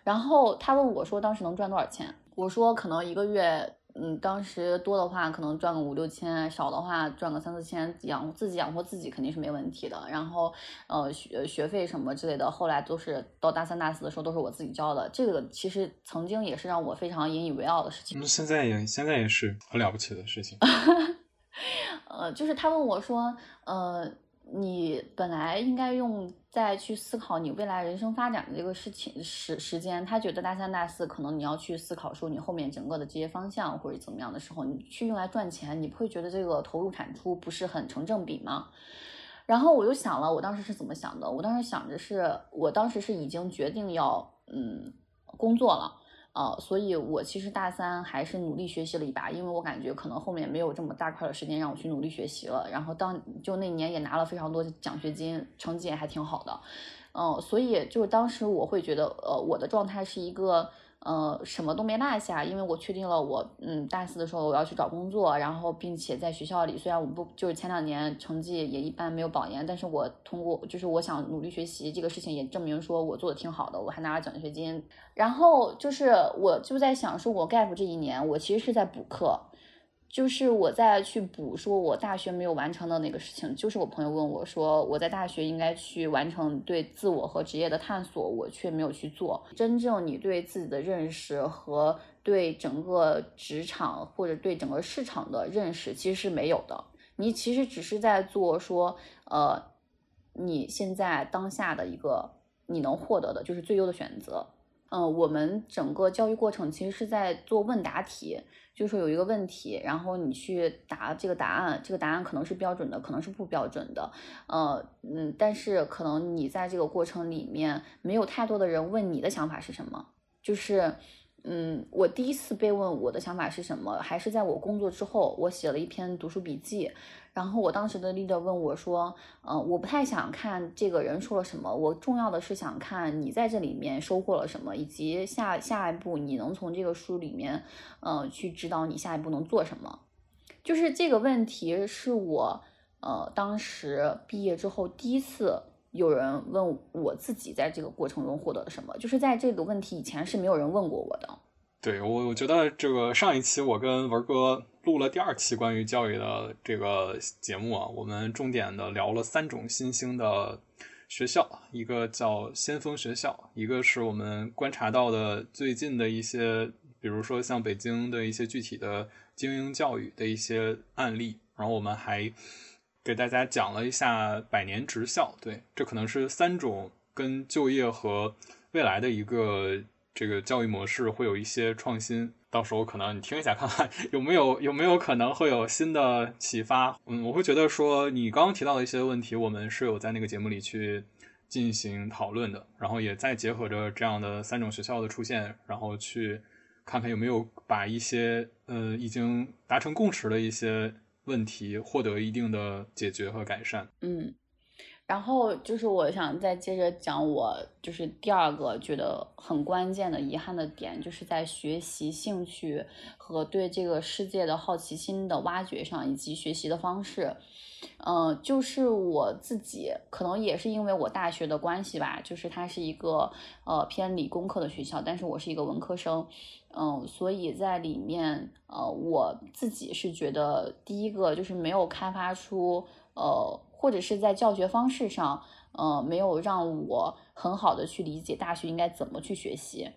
B: 然后他问我说，当时能赚多少钱？我说可能一个月。嗯，当时多的话可能赚个五六千，少的话赚个三四千，养自己养活自己肯定是没问题的。然后，呃，学学费什么之类的，后来都是到大三大四的时候都是我自己交的。这个其实曾经也是让我非常引以为傲的事情。
A: 现在也现在也是很了不起的事情。[laughs]
B: 呃，就是他问我说，呃。你本来应该用再去思考你未来人生发展的这个事情时时间，他觉得大三大四可能你要去思考说你后面整个的职业方向或者怎么样的时候，你去用来赚钱，你不会觉得这个投入产出不是很成正比吗？然后我又想了，我当时是怎么想的？我当时想着是我当时是已经决定要嗯工作了。呃，所以我其实大三还是努力学习了一把，因为我感觉可能后面没有这么大块的时间让我去努力学习了。然后当就那年也拿了非常多奖学金，成绩也还挺好的。嗯，所以就是当时我会觉得，呃，我的状态是一个。呃，什么都没落下，因为我确定了我，嗯，大四的时候我要去找工作，然后并且在学校里，虽然我不就是前两年成绩也一般，没有保研，但是我通过就是我想努力学习这个事情也证明说我做的挺好的，我还拿了奖学金，然后就是我就在想说，我 gap 这一年我其实是在补课。就是我在去补，说我大学没有完成的那个事情。就是我朋友问我说，我在大学应该去完成对自我和职业的探索，我却没有去做。真正你对自己的认识和对整个职场或者对整个市场的认识，其实是没有的。你其实只是在做说，呃，你现在当下的一个你能获得的就是最优的选择。嗯，我们整个教育过程其实是在做问答题，就是说有一个问题，然后你去答这个答案，这个答案可能是标准的，可能是不标准的，呃，嗯，但是可能你在这个过程里面没有太多的人问你的想法是什么，就是，嗯，我第一次被问我的想法是什么，还是在我工作之后，我写了一篇读书笔记。然后我当时的 leader 问我说：“嗯，我不太想看这个人说了什么，我重要的是想看你在这里面收获了什么，以及下下一步你能从这个书里面，呃，去指导你下一步能做什么。”就是这个问题是我，呃，当时毕业之后第一次有人问我自己在这个过程中获得了什么，就是在这个问题以前是没有人问过我的。
A: 对我，我觉得这个上一期我跟文哥录了第二期关于教育的这个节目啊，我们重点的聊了三种新兴的学校，一个叫先锋学校，一个是我们观察到的最近的一些，比如说像北京的一些具体的精英教育的一些案例，然后我们还给大家讲了一下百年职校，对，这可能是三种跟就业和未来的一个。这个教育模式会有一些创新，到时候可能你听一下，看看有没有有没有可能会有新的启发。嗯，我会觉得说你刚刚提到的一些问题，我们是有在那个节目里去进行讨论的，然后也再结合着这样的三种学校的出现，然后去看看有没有把一些呃已经达成共识的一些问题获得一定的解决和改善。
B: 嗯。然后就是我想再接着讲，我就是第二个觉得很关键的遗憾的点，就是在学习兴趣和对这个世界的好奇心的挖掘上，以及学习的方式。嗯，就是我自己可能也是因为我大学的关系吧，就是它是一个呃偏理工科的学校，但是我是一个文科生，嗯，所以在里面呃我自己是觉得第一个就是没有开发出呃。或者是在教学方式上，呃，没有让我很好的去理解大学应该怎么去学习。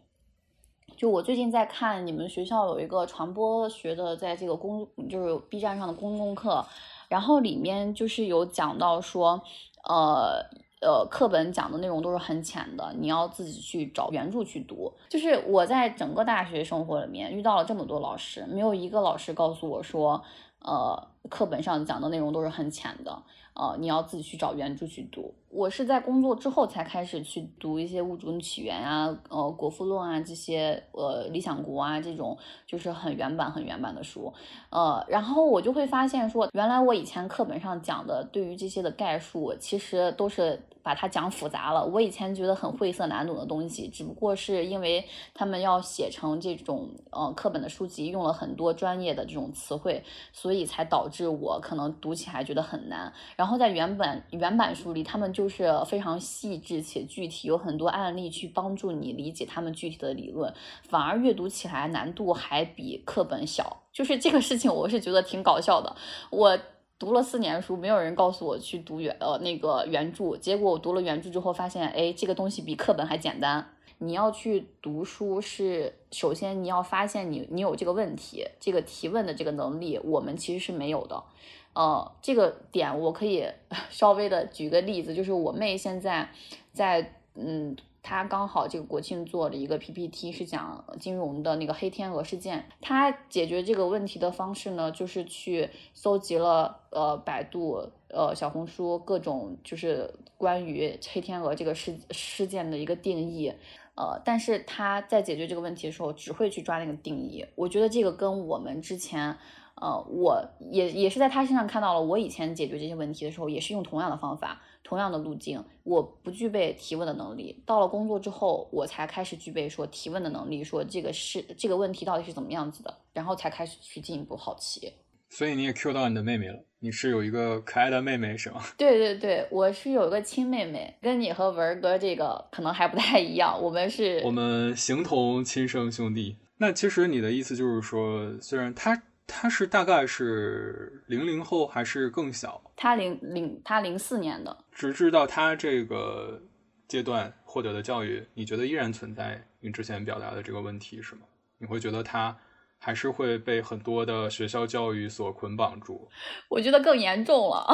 B: 就我最近在看你们学校有一个传播学的，在这个公就是 B 站上的公共课，然后里面就是有讲到说，呃呃，课本讲的内容都是很浅的，你要自己去找原著去读。就是我在整个大学生活里面遇到了这么多老师，没有一个老师告诉我说，呃，课本上讲的内容都是很浅的。呃，你要自己去找原著去读。我是在工作之后才开始去读一些物种起源啊，呃，国富论啊这些，呃，理想国啊这种，就是很原版、很原版的书。呃，然后我就会发现说，原来我以前课本上讲的对于这些的概述，其实都是。把它讲复杂了。我以前觉得很晦涩难懂的东西，只不过是因为他们要写成这种呃课本的书籍，用了很多专业的这种词汇，所以才导致我可能读起来觉得很难。然后在原本原版书里，他们就是非常细致且具体，有很多案例去帮助你理解他们具体的理论，反而阅读起来难度还比课本小。就是这个事情，我是觉得挺搞笑的。我。读了四年书，没有人告诉我去读原呃那个原著，结果我读了原著之后发现，哎，这个东西比课本还简单。你要去读书是首先你要发现你你有这个问题，这个提问的这个能力，我们其实是没有的。呃，这个点我可以 [laughs] 稍微的举个例子，就是我妹现在在嗯。他刚好这个国庆做了一个 PPT，是讲金融的那个黑天鹅事件。他解决这个问题的方式呢，就是去搜集了呃百度、呃小红书各种就是关于黑天鹅这个事事件的一个定义。呃，但是他在解决这个问题的时候，只会去抓那个定义。我觉得这个跟我们之前。呃，我也也是在他身上看到了，我以前解决这些问题的时候，也是用同样的方法，同样的路径。我不具备提问的能力，到了工作之后，我才开始具备说提问的能力，说这个是这个问题到底是怎么样子的，然后才开始去进一步好奇。
A: 所以你也 Q 到你的妹妹了，你是有一个可爱的妹妹是吗？[laughs]
B: 对对对，我是有一个亲妹妹，跟你和文哥这个可能还不太一样，我们是，
A: 我们形同亲生兄弟。那其实你的意思就是说，虽然他。他是大概是零零后还是更小？
B: 他零零他零四年的。
A: 直至到他这个阶段获得的教育，你觉得依然存在你之前表达的这个问题是吗？你会觉得他还是会被很多的学校教育所捆绑住？[laughs]
B: 我觉得更严重了。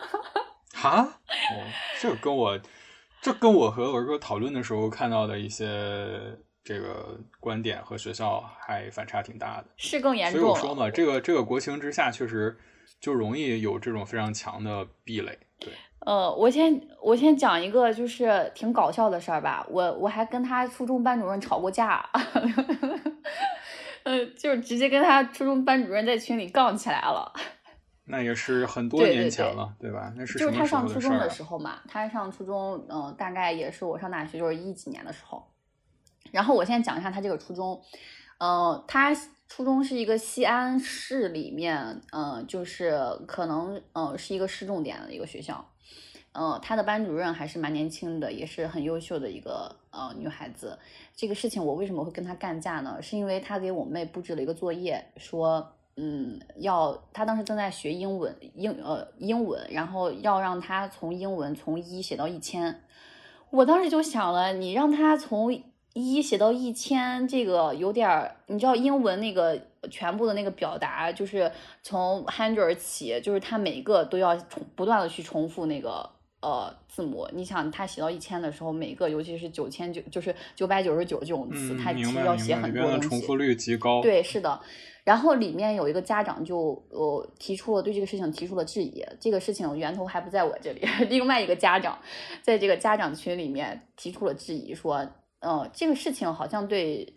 B: [laughs]
A: 哈？哦，这跟我这跟我和文哥讨论的时候看到的一些这个观点和学校还反差挺大的。
B: 是更严重。
A: 所以我说嘛，这个这个国情之下，确实就容易有这种非常强的壁垒。对。
B: 呃，我先我先讲一个就是挺搞笑的事儿吧。我我还跟他初中班主任吵过架。[laughs] 呃，就是直接跟他初中班主任在群里杠起来了。[laughs]
A: 那也是很多年前了，对吧？那是
B: 就是他上初中的时候嘛，他上初中，嗯，大概也是我上大学就是一几年的时候。然后我先讲一下他这个初中，嗯，他初中是一个西安市里面，嗯，就是可能，嗯，是一个市重点的一个学校。嗯，他的班主任还是蛮年轻的，也是很优秀的一个呃女孩子。这个事情我为什么会跟他干架呢？是因为他给我妹布置了一个作业，说，嗯，要他当时正在学英文，英呃英文，然后要让他从英文从一写到一千。我当时就想了，你让他从一写到一千，这个有点儿，你知道英文那个全部的那个表达，就是从 hundred 起，就是他每个都要重不断的去重复那个。呃，字母，你想他写到一千的时候，每个尤其是九千九，就是九百九十九这种词，他其实要写很多东
A: 西。重复率极高。
B: 对，是的。然后里面有一个家长就呃提出了对这个事情提出了质疑，这个事情源头还不在我这里，[laughs] 另外一个家长在这个家长群里面提出了质疑，说，呃，这个事情好像对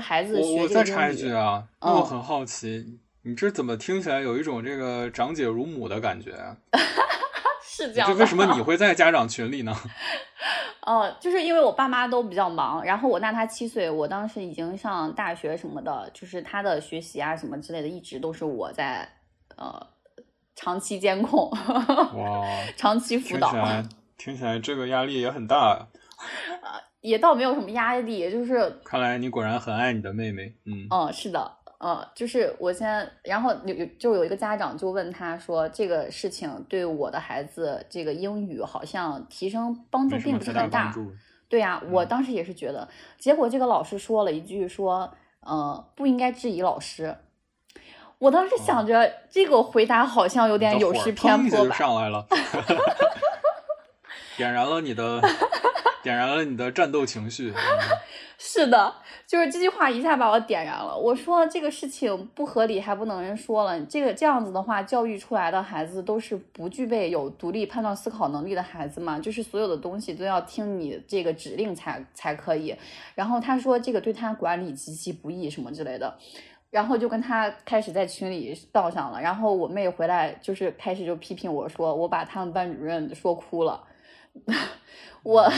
B: 孩子学
A: 我再插一句啊，我很好奇，你这怎么听起来有一种这个长姐如母的感觉？[laughs]
B: 是这样，
A: 为什么你 [laughs] 会在家长群里呢？
B: 哦，[laughs] 就是因为我爸妈都比较忙，然后我大他七岁，我当时已经上大学什么的，就是他的学习啊什么之类的，一直都是我在呃长期监控，
A: 哇，
B: 长期辅导。
A: 听起来这个压力也很大。
B: 呃，也倒没有什么压力，就是
A: 看来你果然很爱你的妹妹，嗯，
B: 嗯，是的。呃，就是我先，然后有有就有一个家长就问他说，这个事情对我的孩子这个英语好像提升帮助并不是很大。对呀，我当时也是觉得，结果这个老师说了一句说，呃，不应该质疑老师。我当时想着这个回答好像有点有失偏颇吧。
A: 上来了 [laughs] [laughs] 点燃了你的，点燃了你的战斗情绪。[laughs]
B: 是的。就是这句话一下把我点燃了。我说这个事情不合理，还不能人说了。这个这样子的话，教育出来的孩子都是不具备有独立判断思考能力的孩子嘛？就是所有的东西都要听你这个指令才才可以。然后他说这个对他管理极其不易什么之类的，然后就跟他开始在群里道上了。然后我妹回来就是开始就批评我说我把他们班主任说哭了。[laughs] 我，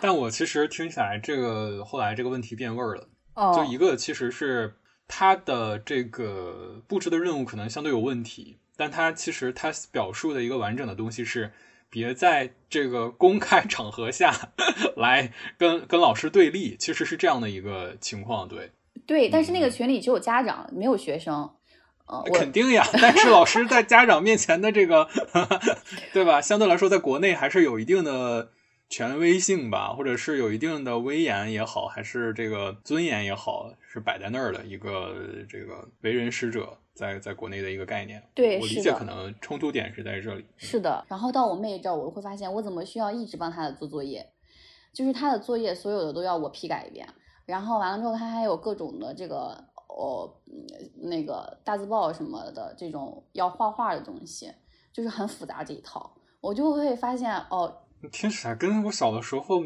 A: 但我其实听起来，这个后来这个问题变味儿了。哦，就一个其实是他的这个布置的任务可能相对有问题，但他其实他表述的一个完整的东西是，别在这个公开场合下 [laughs] 来跟跟老师对立，其实是这样的一个情况。对，
B: 对，但是那个群里只有家长，没有学生。呃，
A: 肯定呀，但是老师在家长面前的这个，[laughs] 对吧？相对来说，在国内还是有一定的权威性吧，或者是有一定的威严也好，还是这个尊严也好，是摆在那儿的一个这个为人师者，在在国内的一个概念。
B: 对，
A: 我理解可能冲突点是在这里。
B: 是的，然后到我妹这儿，我会发现我怎么需要一直帮她做作业，就是她的作业所有的都要我批改一遍，然后完了之后，她还有各种的这个。哦，那个大字报什么的这种要画画的东西，就是很复杂这一套，我就会发现哦，
A: 听起来跟我小的时候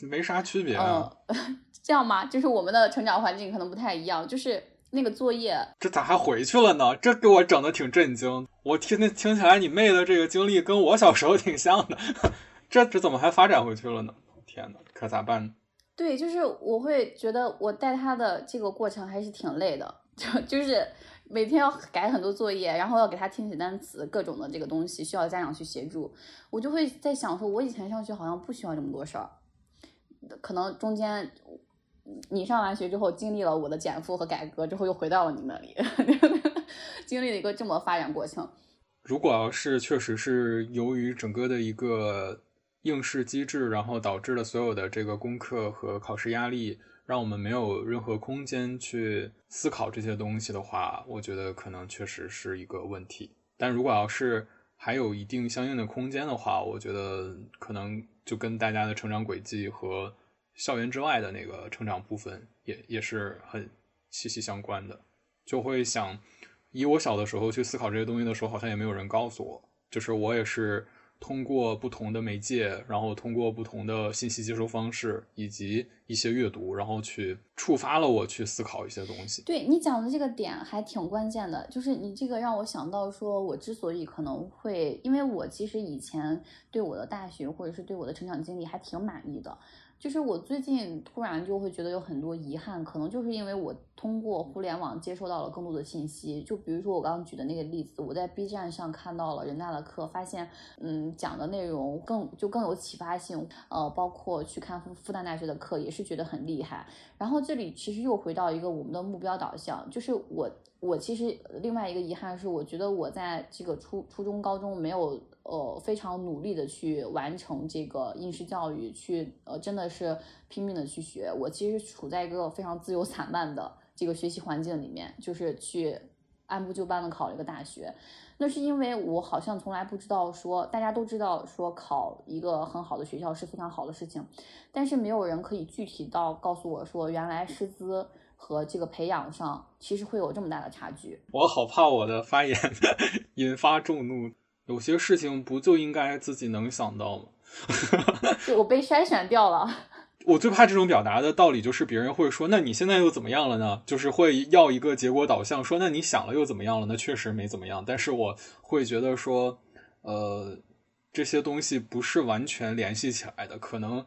A: 没啥区别
B: 啊。[laughs] 这样吗？就是我们的成长环境可能不太一样，就是那个作业，
A: 这咋还回去了呢？这给我整的挺震惊。我听那听起来你妹的这个经历跟我小时候挺像的，[laughs] 这这怎么还发展回去了呢？天呐，可咋办呢？
B: 对，就是我会觉得我带他的这个过程还是挺累的，就就是每天要改很多作业，然后要给他听写单词，各种的这个东西需要家长去协助。我就会在想说，我以前上学好像不需要这么多事儿，可能中间你上完学之后经历了我的减负和改革之后，又回到了你那里，[laughs] 经历了一个这么发展过程。
A: 如果要是确实是由于整个的一个。应试机制，然后导致了所有的这个功课和考试压力让我们没有任何空间去思考这些东西的话，我觉得可能确实是一个问题。但如果要是还有一定相应的空间的话，我觉得可能就跟大家的成长轨迹和校园之外的那个成长部分也也是很息息相关的。就会想，以我小的时候去思考这些东西的时候，好像也没有人告诉我，就是我也是。通过不同的媒介，然后通过不同的信息接收方式，以及一些阅读，然后去触发了我去思考一些东西。
B: 对你讲的这个点还挺关键的，就是你这个让我想到，说我之所以可能会，因为我其实以前对我的大学或者是对我的成长经历还挺满意的。就是我最近突然就会觉得有很多遗憾，可能就是因为我通过互联网接收到了更多的信息。就比如说我刚刚举的那个例子，我在 B 站上看到了人大的课，发现嗯讲的内容更就更有启发性。呃，包括去看复复旦大学的课，也是觉得很厉害。然后这里其实又回到一个我们的目标导向，就是我我其实另外一个遗憾是，我觉得我在这个初初中高中没有。呃，非常努力的去完成这个应试教育，去呃，真的是拼命的去学。我其实处在一个非常自由散漫的这个学习环境里面，就是去按部就班的考了一个大学。那是因为我好像从来不知道说，大家都知道说考一个很好的学校是非常好的事情，但是没有人可以具体到告诉我说，原来师资和这个培养上其实会有这么大的差距。
A: 我好怕我的发言 [laughs] 引发众怒。有些事情不就应该自己能想到吗？[laughs]
B: 我被筛选掉了。[laughs]
A: 我最怕这种表达的道理，就是别人会说：“那你现在又怎么样了呢？”就是会要一个结果导向，说：“那你想了又怎么样了？”那确实没怎么样。但是我会觉得说，呃，这些东西不是完全联系起来的。可能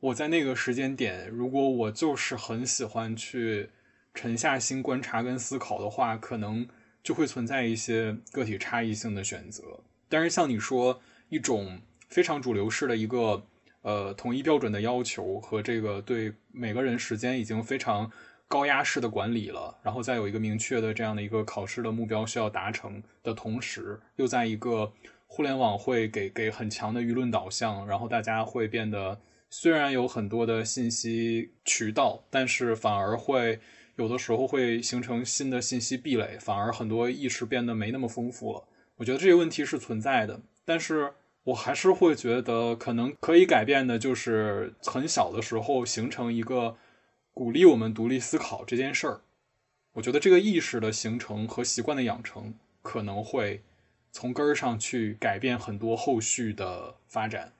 A: 我在那个时间点，如果我就是很喜欢去沉下心观察跟思考的话，可能。就会存在一些个体差异性的选择，但是像你说一种非常主流式的一个呃统一标准的要求和这个对每个人时间已经非常高压式的管理了，然后再有一个明确的这样的一个考试的目标需要达成的同时，又在一个互联网会给给很强的舆论导向，然后大家会变得虽然有很多的信息渠道，但是反而会。有的时候会形成新的信息壁垒，反而很多意识变得没那么丰富了。我觉得这些问题是存在的，但是我还是会觉得可能可以改变的，就是很小的时候形成一个鼓励我们独立思考这件事儿。我觉得这个意识的形成和习惯的养成，可能会从根儿上去改变很多后续的发展。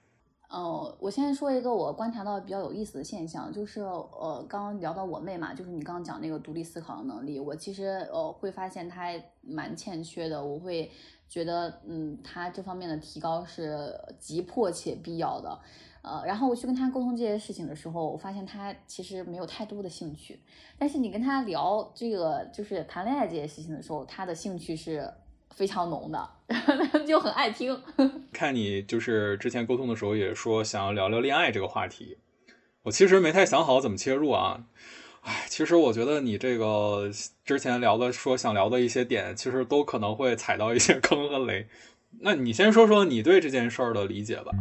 B: 呃，我先说一个我观察到比较有意思的现象，就是呃，刚刚聊到我妹嘛，就是你刚刚讲那个独立思考的能力，我其实呃会发现她蛮欠缺的，我会觉得嗯，她这方面的提高是急迫且必要的，呃，然后我去跟她沟通这些事情的时候，我发现她其实没有太多的兴趣，但是你跟她聊这个就是谈恋爱这些事情的时候，她的兴趣是。非常浓的，[laughs] 就很爱听。[laughs]
A: 看你就是之前沟通的时候也说想要聊聊恋爱这个话题，我其实没太想好怎么切入啊。哎，其实我觉得你这个之前聊的说想聊的一些点，其实都可能会踩到一些 [laughs] 坑和雷。那你先说说你对这件事儿的理解吧。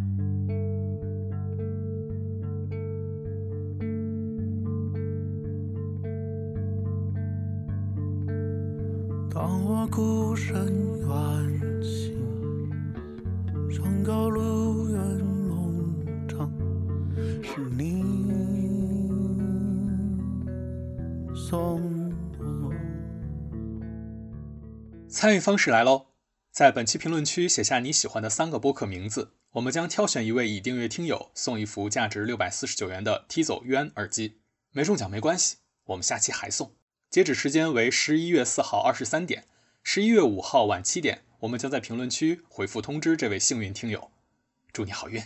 A: 当我孤身远行，山高路远路长，是你送我。参与方式来喽，在本期评论区写下你喜欢的三个播客名字，我们将挑选一位已订阅听友，送一副价值六百四十九元的 T 走 UN 耳机。没中奖没关系，我们下期还送。截止时间为十一月四号二十三点，十一月五号晚七点，我们将在评论区回复通知这位幸运听友，祝你好运。